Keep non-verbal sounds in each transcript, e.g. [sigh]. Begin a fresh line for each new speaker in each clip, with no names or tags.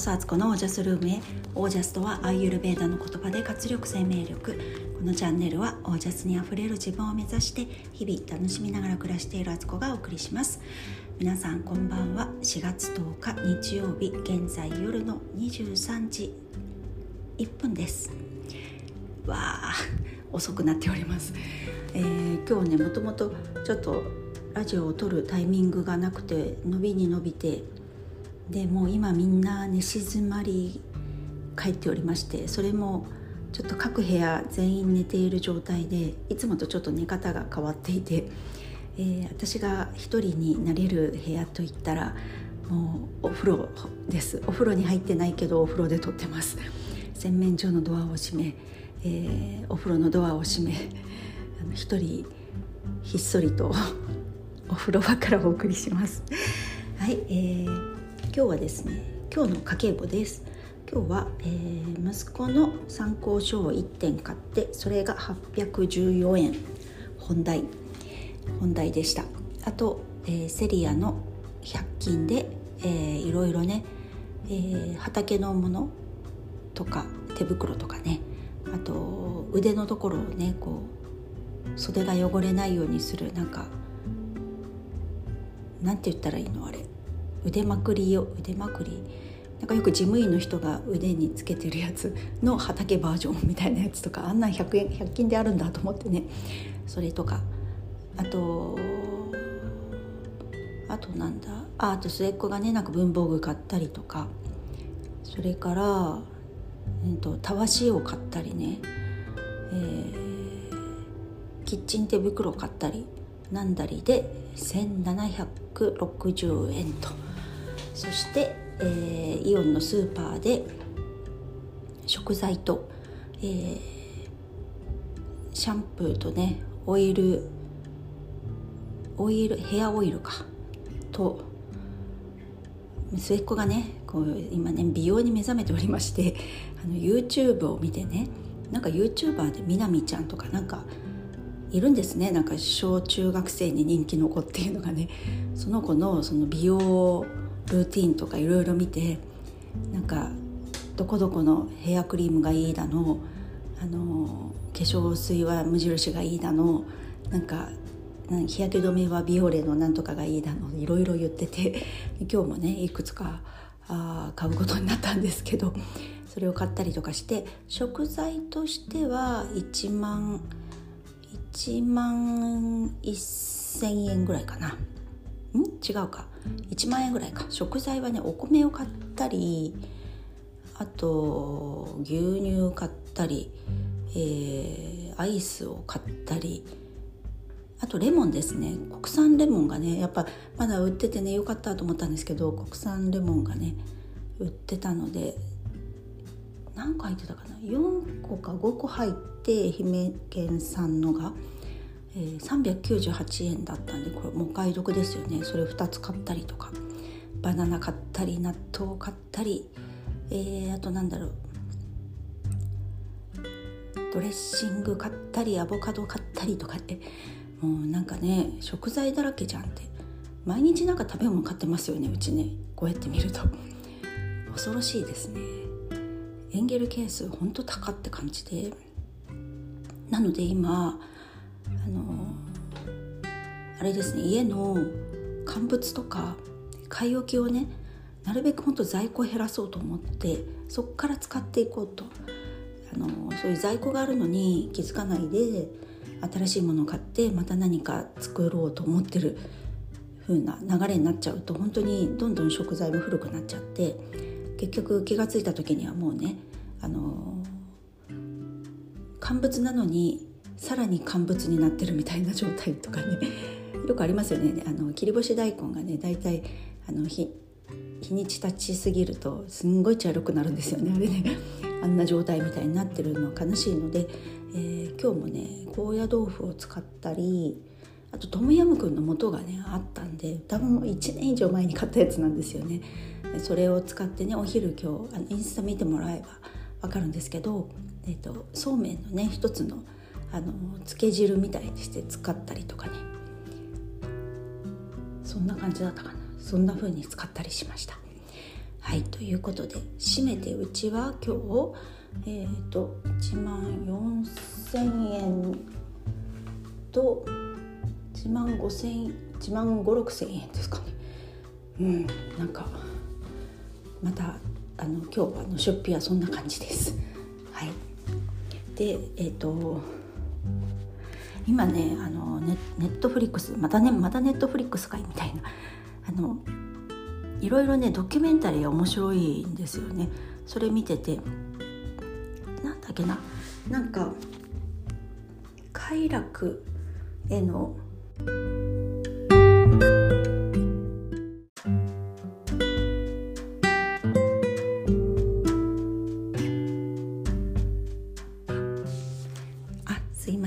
こそアツコのオージャスルームへ。オージャスとはアーユルベーダの言葉で活力生命力。このチャンネルはオージャスにあふれる自分を目指して日々楽しみながら暮らしているアツコがお送りします。皆さんこんばんは。4月10日日曜日現在夜の23時1分です。わあ遅くなっております、えー、今日ねもともとちょっとラジオを撮るタイミングがなくて伸びに伸びてでもう今みんな寝静まり帰っておりましてそれもちょっと各部屋全員寝ている状態でいつもとちょっと寝方が変わっていて、えー、私が一人になれる部屋といったらもうお風呂です。お風呂に入ってないけどお風呂で撮ってます。洗面所のドアを閉め、えー、お風呂のドアを閉め一人ひっそりとお風呂場からお送りします。はい、えー今日はですね今日の家計簿です。今日は、えー、息子の参考書を1点買ってそれが814円。本題。本題でした。あと、えー、セリアの100均で、えー、いろいろね、えー、畑のものとか手袋とかね。あと腕のところをねこう袖が汚れないようにするなんかなんて言ったらいいのあれ。腕まくりを腕まくり。なんかよく事務員の人が腕につけてるやつの畑バージョンみたいなやつとかあんなん100円100均であるんだと思ってね。それとか。あとあとなんだ？ああと末っ子がねなんか文房具買ったりとか。それから、えーと、たわしを買ったりね、えー、キッチン手袋買ったりなんだりで1760円と。そして、えー、イオンのスーパーで食材と、えー、シャンプーとねオイルオイルヘアオイルかと末っ子がねこう今ね美容に目覚めておりましてあの YouTube を見てねなんか YouTuber でみなみちゃんとかなんかいるんですね。なんか小中学生に人気の子っていうのがねその子のその美容ルーティンとかいろいろ見てなんかどこどこのヘアクリームがいいだのあの化粧水は無印がいいだのなんか日焼け止めはビオレのなんとかがいいだのいろいろ言ってて今日もねいくつかあ買うことになったんですけどそれを買ったりとかして食材としては1万1万1,000円ぐらいかな。ん？違うか1万円ぐらいか。食材はねお米を買ったりあと牛乳買ったり、えー、アイスを買ったりあとレモンですね。国産レモンがねやっぱまだ売っててねよかったと思ったんですけど国産レモンがね売ってたので何個入ってたかな？4個か5個入って愛媛県産のがえー、398円だったんでこれもうお買い得ですよね。それ2つ買ったりとか。バナナ買ったり納豆買ったり、えー、あとなんだろう。ドレッシング買ったりアボカド買ったりとかって。もうなんかね食材だらけじゃんって。毎日なんか食べ物買ってますよねうちね。こうやって見ると。恐ろしいですね。エンゲル係数ほんと高って感じで。なので今あのあれですね家の乾物とか買い置きをねなるべく本当在庫を減らそうと思ってそこから使っていこうと。あのそういう在庫があるのに気づかないで新しいものを買ってまた何か作ろうと思ってる風な流れになっちゃうと本当にどんどん食材も古くなっちゃって結局気が付いた時にはもうねあの乾物なのにさらに乾物になってるみたいな状態とかね。[laughs] よくありますよね。あの切り干し大根がねだいたいあの日日にち経ちすぎるとすんごい茶色くなるんですよね。あれね。[laughs] あんな状態みたいになってるのは悲しいので、えー、今日もね高野豆腐を使ったりあとトムヤムクンの素がねあったんで多分1年以上前に買ったやつなんですよね。それを使ってねお昼今日あのインスタ見てもらえば分かるんですけど、えーとそうめんのね一つのあの漬け汁みたいにして使ったりとかね。そんな感じだったかな。そんな風に使ったりしました。はいということで締めてうちは今日えっ、ー、と1万4000円と1万5000円1万5 6千円ですかね。うんなんかまたあの今日はの出費はそんな感じです。はい。でえっ、ー、と今ねあのネネットフリックスまたねまたネットフリックスかいみたいな。[laughs] あのいろいろねドキュメンタリー面白いんですよね。それ見てて。なんだっけな。なんか快楽への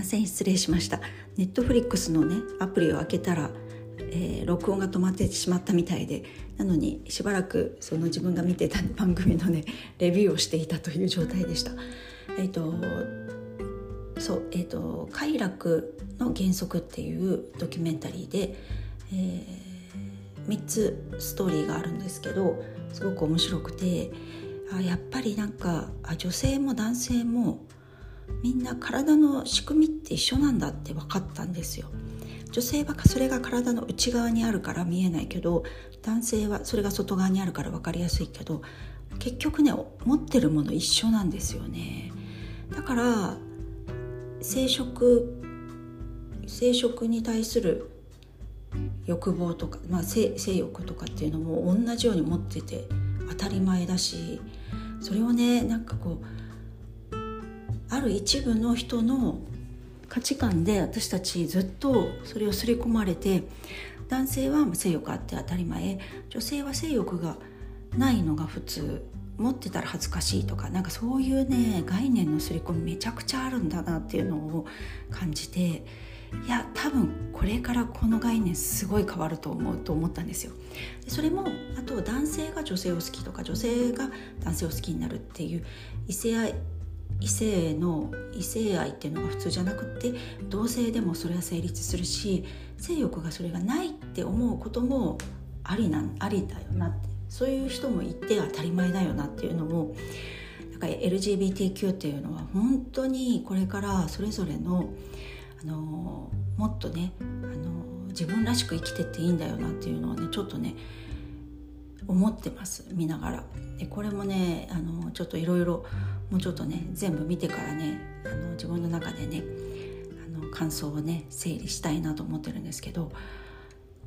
ません失礼しました。ネットフリックスのねアプリを開けたら、えー、録音が止まってしまったみたいでなのにしばらくその自分が見てた番組のね [laughs] レビューをしていたという状態でした。えっ、ー、とそうえっ、ー、と快楽の原則っていうドキュメンタリーで、えー、3つストーリーがあるんですけどすごく面白くてあやっぱりなんかあ女性も男性もみんな体の仕組みって一緒なんだって分かったんですよ。女性はそれが体の内側にあるから見えないけど男性はそれが外側にあるから分かりやすいけど結局ね持ってるもの一緒なんですよねだから生殖生殖に対する欲望とか、まあ、性性欲とかっていうのも同じように持ってて当たり前だしそれをねなんかこうある一部の人の価値観で私たちずっとそれを刷り込まれて男性は性欲あって当たり前女性は性欲がないのが普通持ってたら恥ずかしいとかなんかそういうね概念の刷り込みめちゃくちゃあるんだなっていうのを感じていや多分これからこの概念すごい変わると思うと思ったんですよ。でそれもあと男性が女性を好きとか女性が男性を好きになるっていう異性愛異性の異性愛っていうのが普通じゃなくって同性でもそれは成立するし性欲がそれがないって思うこともありなありだよなってそういう人もいて当たり前だよなっていうのもなんか LGBTQ っていうのは本当にこれからそれぞれのあのもっとねあの自分らしく生きてっていいんだよなっていうのはねちょっとね思ってます見ながら。でこれもねあのちょっといろいろもうちょっとね全部見てからねあの自分の中でねあの感想をね整理したいなと思ってるんですけど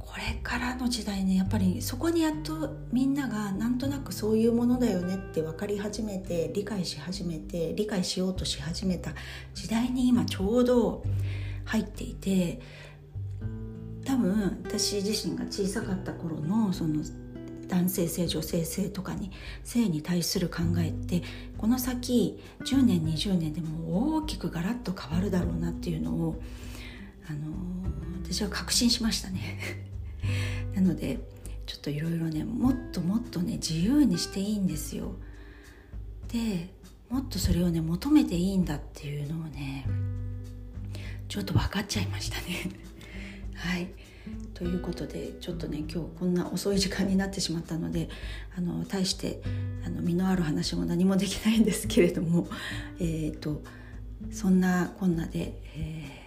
これからの時代ねやっぱりそこにやっとみんながなんとなくそういうものだよねって分かり始めて理解し始めて理解しようとし始めた時代に今ちょうど入っていて多分私自身が小さかった頃のその男性性女性性とかに性に対する考えってこの先10年20年でも大きくガラッと変わるだろうなっていうのをあの私は確信しましたね。[laughs] なのでちょっといろいろねもっともっとね自由にしていいんですよ。でもっとそれをね求めていいんだっていうのをねちょっと分かっちゃいましたね。[laughs] はい。ということでちょっとね今日こんな遅い時間になってしまったのであの大してあの身のある話も何もできないんですけれども [laughs] えっ、ー、とそんなこんなで、えー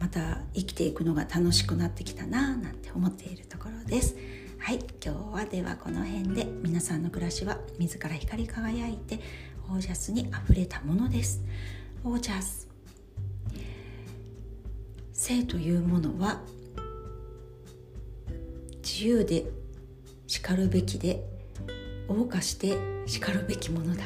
また生きていくのが楽しくなってきたななんて思っているところです。はい今日はではこの辺で皆さんの暮らしは自ら光り輝いてオージャスにあふれたものです。オージャス。性というものは自由でしかるべきで謳歌してしかるべきものだ。